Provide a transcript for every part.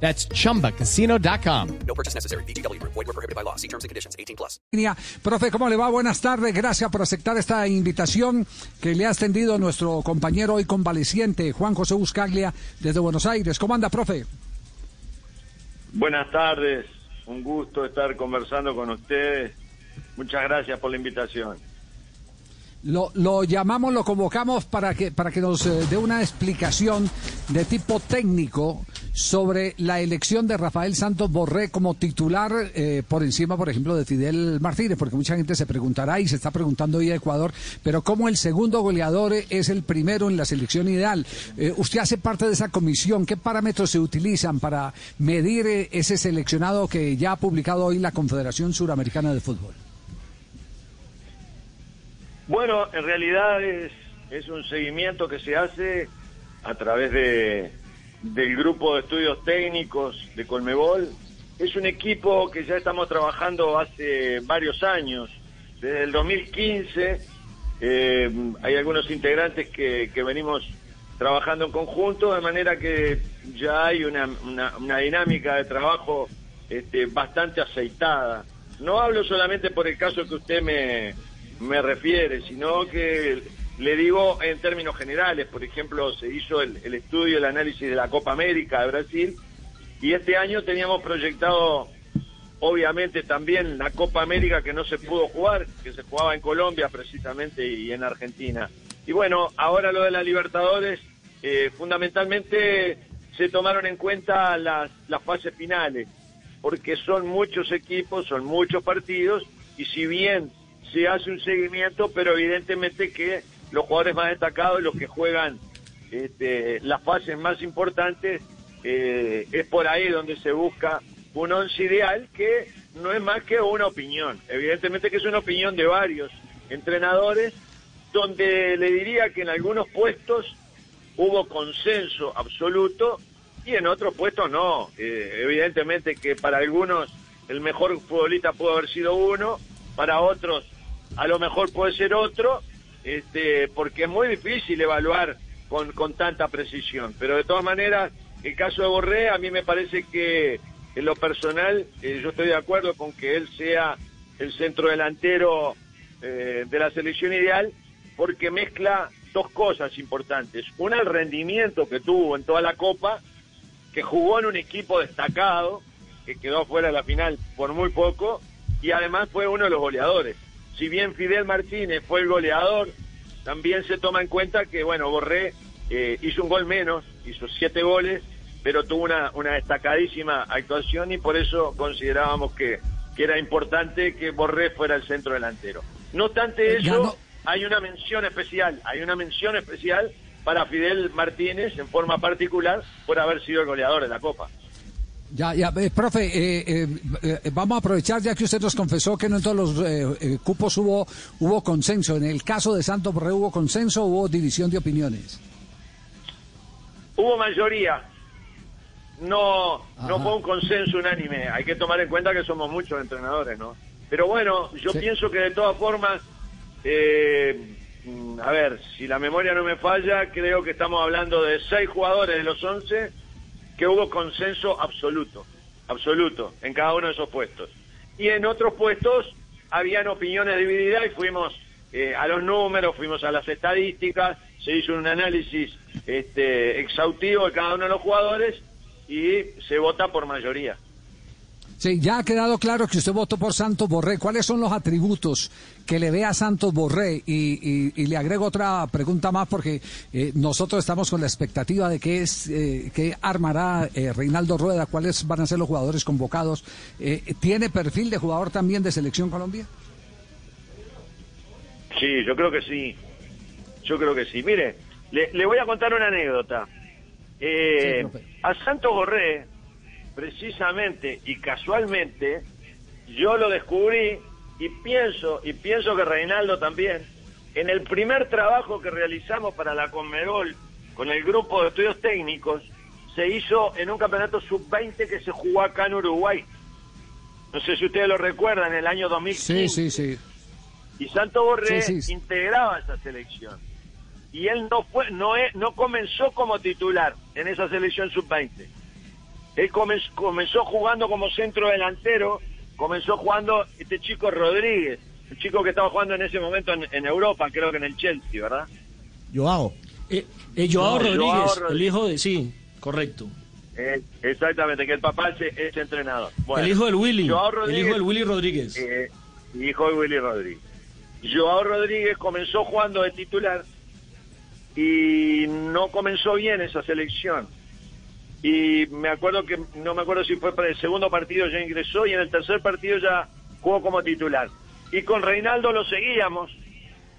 That's chumbacasino.com. No purchase necessary. BGW. Void were prohibited by law. See terms and conditions. 18 plus. Profe, ¿cómo le va? Buenas tardes. Gracias por aceptar esta invitación que le ha extendido nuestro compañero hoy convaleciente, Juan José Buscaglia, desde Buenos Aires. ¿Cómo anda, profe? Buenas tardes, un gusto estar conversando con ustedes. Muchas gracias por la invitación. Lo, lo llamamos, lo convocamos para que, para que nos eh, dé una explicación de tipo técnico sobre la elección de Rafael Santos Borré como titular eh, por encima, por ejemplo, de Fidel Martínez, porque mucha gente se preguntará y se está preguntando hoy a Ecuador, pero cómo el segundo goleador es el primero en la selección ideal. Eh, usted hace parte de esa comisión, ¿qué parámetros se utilizan para medir eh, ese seleccionado que ya ha publicado hoy la Confederación Suramericana de Fútbol? Bueno, en realidad es, es un seguimiento que se hace a través de, del grupo de estudios técnicos de Colmebol. Es un equipo que ya estamos trabajando hace varios años. Desde el 2015 eh, hay algunos integrantes que, que venimos trabajando en conjunto, de manera que ya hay una, una, una dinámica de trabajo este, bastante aceitada. No hablo solamente por el caso que usted me, me refiere, sino que le digo en términos generales, por ejemplo, se hizo el, estudio, el análisis de la Copa América de Brasil, y este año teníamos proyectado, obviamente, también la Copa América que no se pudo jugar, que se jugaba en Colombia precisamente y en Argentina. Y bueno, ahora lo de la Libertadores, eh, fundamentalmente se tomaron en cuenta las, las fases finales, porque son muchos equipos, son muchos partidos, y si bien se hace un seguimiento, pero evidentemente que los jugadores más destacados, los que juegan este, las fases más importantes, eh, es por ahí donde se busca un once ideal que no es más que una opinión. Evidentemente que es una opinión de varios entrenadores, donde le diría que en algunos puestos hubo consenso absoluto y en otros puestos no. Eh, evidentemente que para algunos el mejor futbolista pudo haber sido uno, para otros a lo mejor puede ser otro, este, porque es muy difícil evaluar con, con tanta precisión. Pero de todas maneras, el caso de Borré, a mí me parece que en lo personal, eh, yo estoy de acuerdo con que él sea el centro delantero eh, de la selección ideal, porque mezcla dos cosas importantes. Una, el rendimiento que tuvo en toda la Copa, que jugó en un equipo destacado, que quedó fuera de la final por muy poco, y además fue uno de los goleadores si bien Fidel Martínez fue el goleador, también se toma en cuenta que, bueno, Borré eh, hizo un gol menos, hizo siete goles, pero tuvo una, una destacadísima actuación y por eso considerábamos que, que era importante que Borré fuera el centro delantero. No obstante eso, hay una mención especial, hay una mención especial para Fidel Martínez en forma particular por haber sido el goleador de la Copa. Ya, ya, eh, profe, eh, eh, vamos a aprovechar ya que usted nos confesó que no en todos los cupos hubo hubo consenso. En el caso de Santos Borré hubo consenso, hubo división de opiniones. Hubo mayoría. No, no fue un consenso unánime. Hay que tomar en cuenta que somos muchos entrenadores, ¿no? Pero bueno, yo sí. pienso que de todas formas, a ver, si la memoria no me falla, creo que estamos hablando de seis jugadores de los once que hubo consenso absoluto, absoluto, en cada uno de esos puestos. Y en otros puestos habían opiniones divididas y fuimos eh, a los números, fuimos a las estadísticas, se hizo un análisis este, exhaustivo de cada uno de los jugadores y se vota por mayoría. Sí, ya ha quedado claro que usted votó por Santos Borré. ¿Cuáles son los atributos que le ve a Santos Borré? Y, y, y le agrego otra pregunta más porque eh, nosotros estamos con la expectativa de qué es, eh, qué armará eh, Reinaldo Rueda, cuáles van a ser los jugadores convocados. Eh, ¿Tiene perfil de jugador también de Selección Colombia? Sí, yo creo que sí. Yo creo que sí. Mire, le, le voy a contar una anécdota. Eh, sí, a Santos Borré precisamente y casualmente yo lo descubrí y pienso, y pienso que Reinaldo también, en el primer trabajo que realizamos para la Conmebol con el grupo de estudios técnicos, se hizo en un campeonato sub-20 que se jugó acá en Uruguay. No sé si ustedes lo recuerdan, en el año 2015. Sí, sí, sí. Y Santo Borré Sí, sí. integraba esa selección. Y él no fue, no, no comenzó como titular en esa selección sub-20. Él comenzó, comenzó jugando como centro delantero, comenzó jugando este chico Rodríguez, el chico que estaba jugando en ese momento en, en Europa, creo que en el Chelsea, ¿verdad? Joao. Eh, eh, Joao No, Rodríguez, Joao el hijo de... Sí, correcto. Eh, exactamente, que el papá es, es entrenador. Bueno, el hijo del Willy. Joao el Rodríguez- hijo del Willy Rodríguez. Eh, hijo de Willy Rodríguez. Joao Rodríguez comenzó jugando de titular y no comenzó bien esa selección. Y me acuerdo que, no me acuerdo si fue para el segundo partido ya ingresó y en el tercer partido ya jugó como titular. Y con Reinaldo lo seguíamos,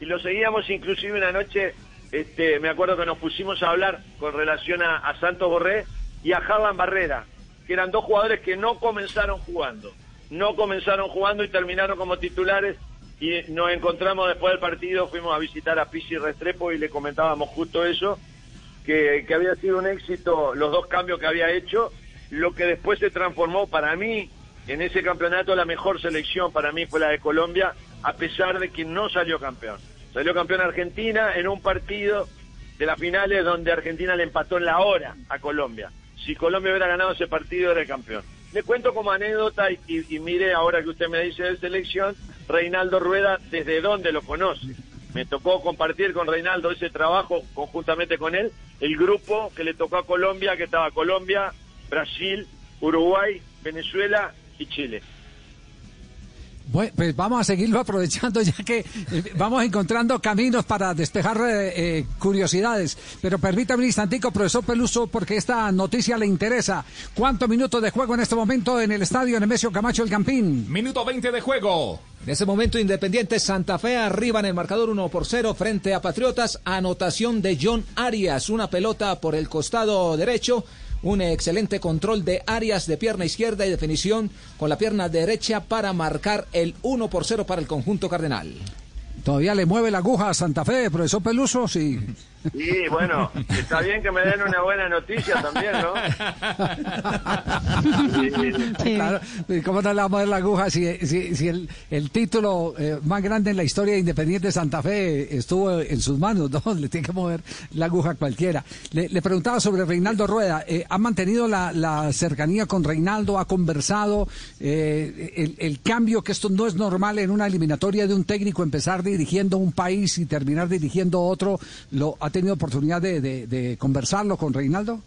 y lo seguíamos inclusive una noche, este, me acuerdo que nos pusimos a hablar con relación a, Santos Borré y a Harlan Barrera, que eran dos jugadores que no comenzaron jugando, no comenzaron jugando y terminaron como titulares y nos encontramos después del partido, fuimos a visitar a Pisi Restrepo y le comentábamos justo eso, que, había sido un éxito los dos cambios que había hecho, lo que después se transformó para mí en ese campeonato la mejor selección para mí fue la de Colombia, a pesar de que no salió campeón. Salió campeón Argentina en un partido de las finales donde Argentina le empató en la hora a Colombia. Si Colombia hubiera ganado ese partido era el campeón. Le cuento como anécdota y, y- y mire ahora que usted me dice de selección, Reinaldo Rueda, ¿desde dónde lo conoce? Me tocó compartir con Reinaldo ese trabajo conjuntamente con él, el grupo que le tocó a Colombia, que estaba Colombia, Brasil, Uruguay, Venezuela y Chile. Bueno, pues vamos a seguirlo aprovechando ya que eh, vamos encontrando caminos para despejar eh, eh, curiosidades. Pero permítame un instantico, profesor Peluso, porque esta noticia le interesa. ¿Cuántos minutos de juego en este momento en el estadio Nemesio Camacho El Campín? Minuto 20 de juego. En ese momento Independiente Santa Fe arriba en el marcador 1 por 0 frente a Patriotas. Anotación de John Arias. Una pelota por el costado derecho. Un excelente control de Arias de pierna izquierda y definición con la pierna derecha para marcar el 1 por 0 para el conjunto cardenal. ¿Todavía le mueve la aguja a Santa Fe, profesor Peluso? Sí. Y bueno, está bien que me den una buena noticia también, ¿no? Claro, ¿y ¿cómo no le vamos a dar la aguja si, si, si el, el título eh, más grande en la historia de Independiente Santa Fe estuvo en sus manos? ¿no? Le tiene que mover la aguja a cualquiera. Le, le preguntaba sobre Reinaldo Rueda. eh, ¿Ha mantenido la, la cercanía con Reinaldo? ¿Ha conversado? Eh, el, el cambio, que esto no es normal en una eliminatoria de un técnico empezar dirigiendo un país y terminar dirigiendo otro, ¿lo ha tenido oportunidad de, de- conversarlo con Reinaldo?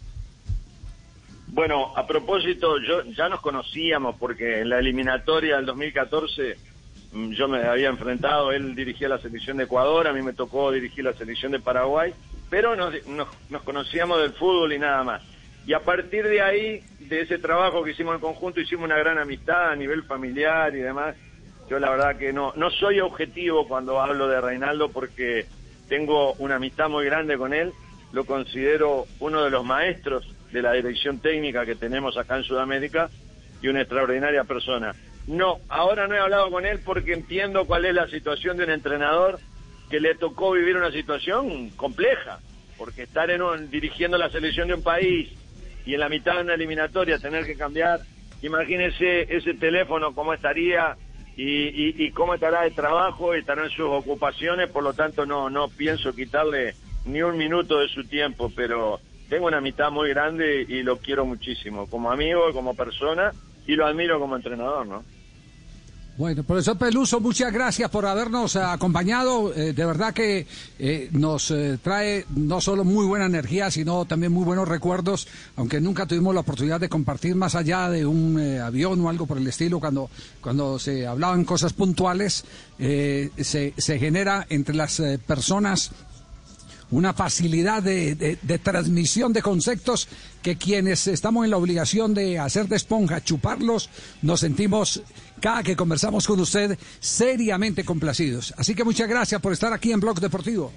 Bueno, a propósito, yo ya nos conocíamos porque en la eliminatoria del 2014 mm, yo me había enfrentado, él dirigía la selección de Ecuador, a mí me tocó dirigir la selección de Paraguay, pero nos, nos, nos conocíamos del fútbol y nada más. Y a partir de ahí, de ese trabajo que hicimos en conjunto, hicimos una gran amistad a nivel familiar y demás. Yo la verdad que no, no soy objetivo cuando hablo de Reinaldo porque tengo una amistad muy grande con él, lo considero uno de los maestros de la dirección técnica que tenemos acá en Sudamérica y una extraordinaria persona. No, ahora no he hablado con él porque entiendo cuál es la situación de un entrenador que le tocó vivir una situación compleja, porque estar en un, dirigiendo la selección de un país y en la mitad de una eliminatoria tener que cambiar, imagínese ese teléfono cómo estaría y, y, y cómo estará el trabajo, estará en sus ocupaciones, por lo tanto no, no pienso quitarle ni un minuto de su tiempo, pero tengo una amistad muy grande y lo quiero muchísimo, como amigo, como persona, y lo admiro como entrenador, ¿no? Bueno, profesor Peluso, muchas gracias por habernos acompañado. Eh, de verdad que eh, nos eh, trae no solo muy buena energía, sino también muy buenos recuerdos, aunque nunca tuvimos la oportunidad de compartir más allá de un eh, avión o algo por el estilo, cuando, cuando se hablaban cosas puntuales, eh, se, se genera entre las eh, personas una facilidad de, de- transmisión de conceptos que quienes estamos en la obligación de hacer de esponja, chuparlos, nos sentimos cada que conversamos con usted seriamente complacidos. Así que muchas gracias por estar aquí en Blog Deportivo.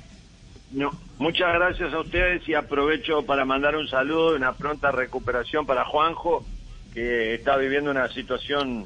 No, muchas gracias a ustedes y aprovecho para mandar un saludo y una pronta recuperación para Juanjo, que está viviendo una situación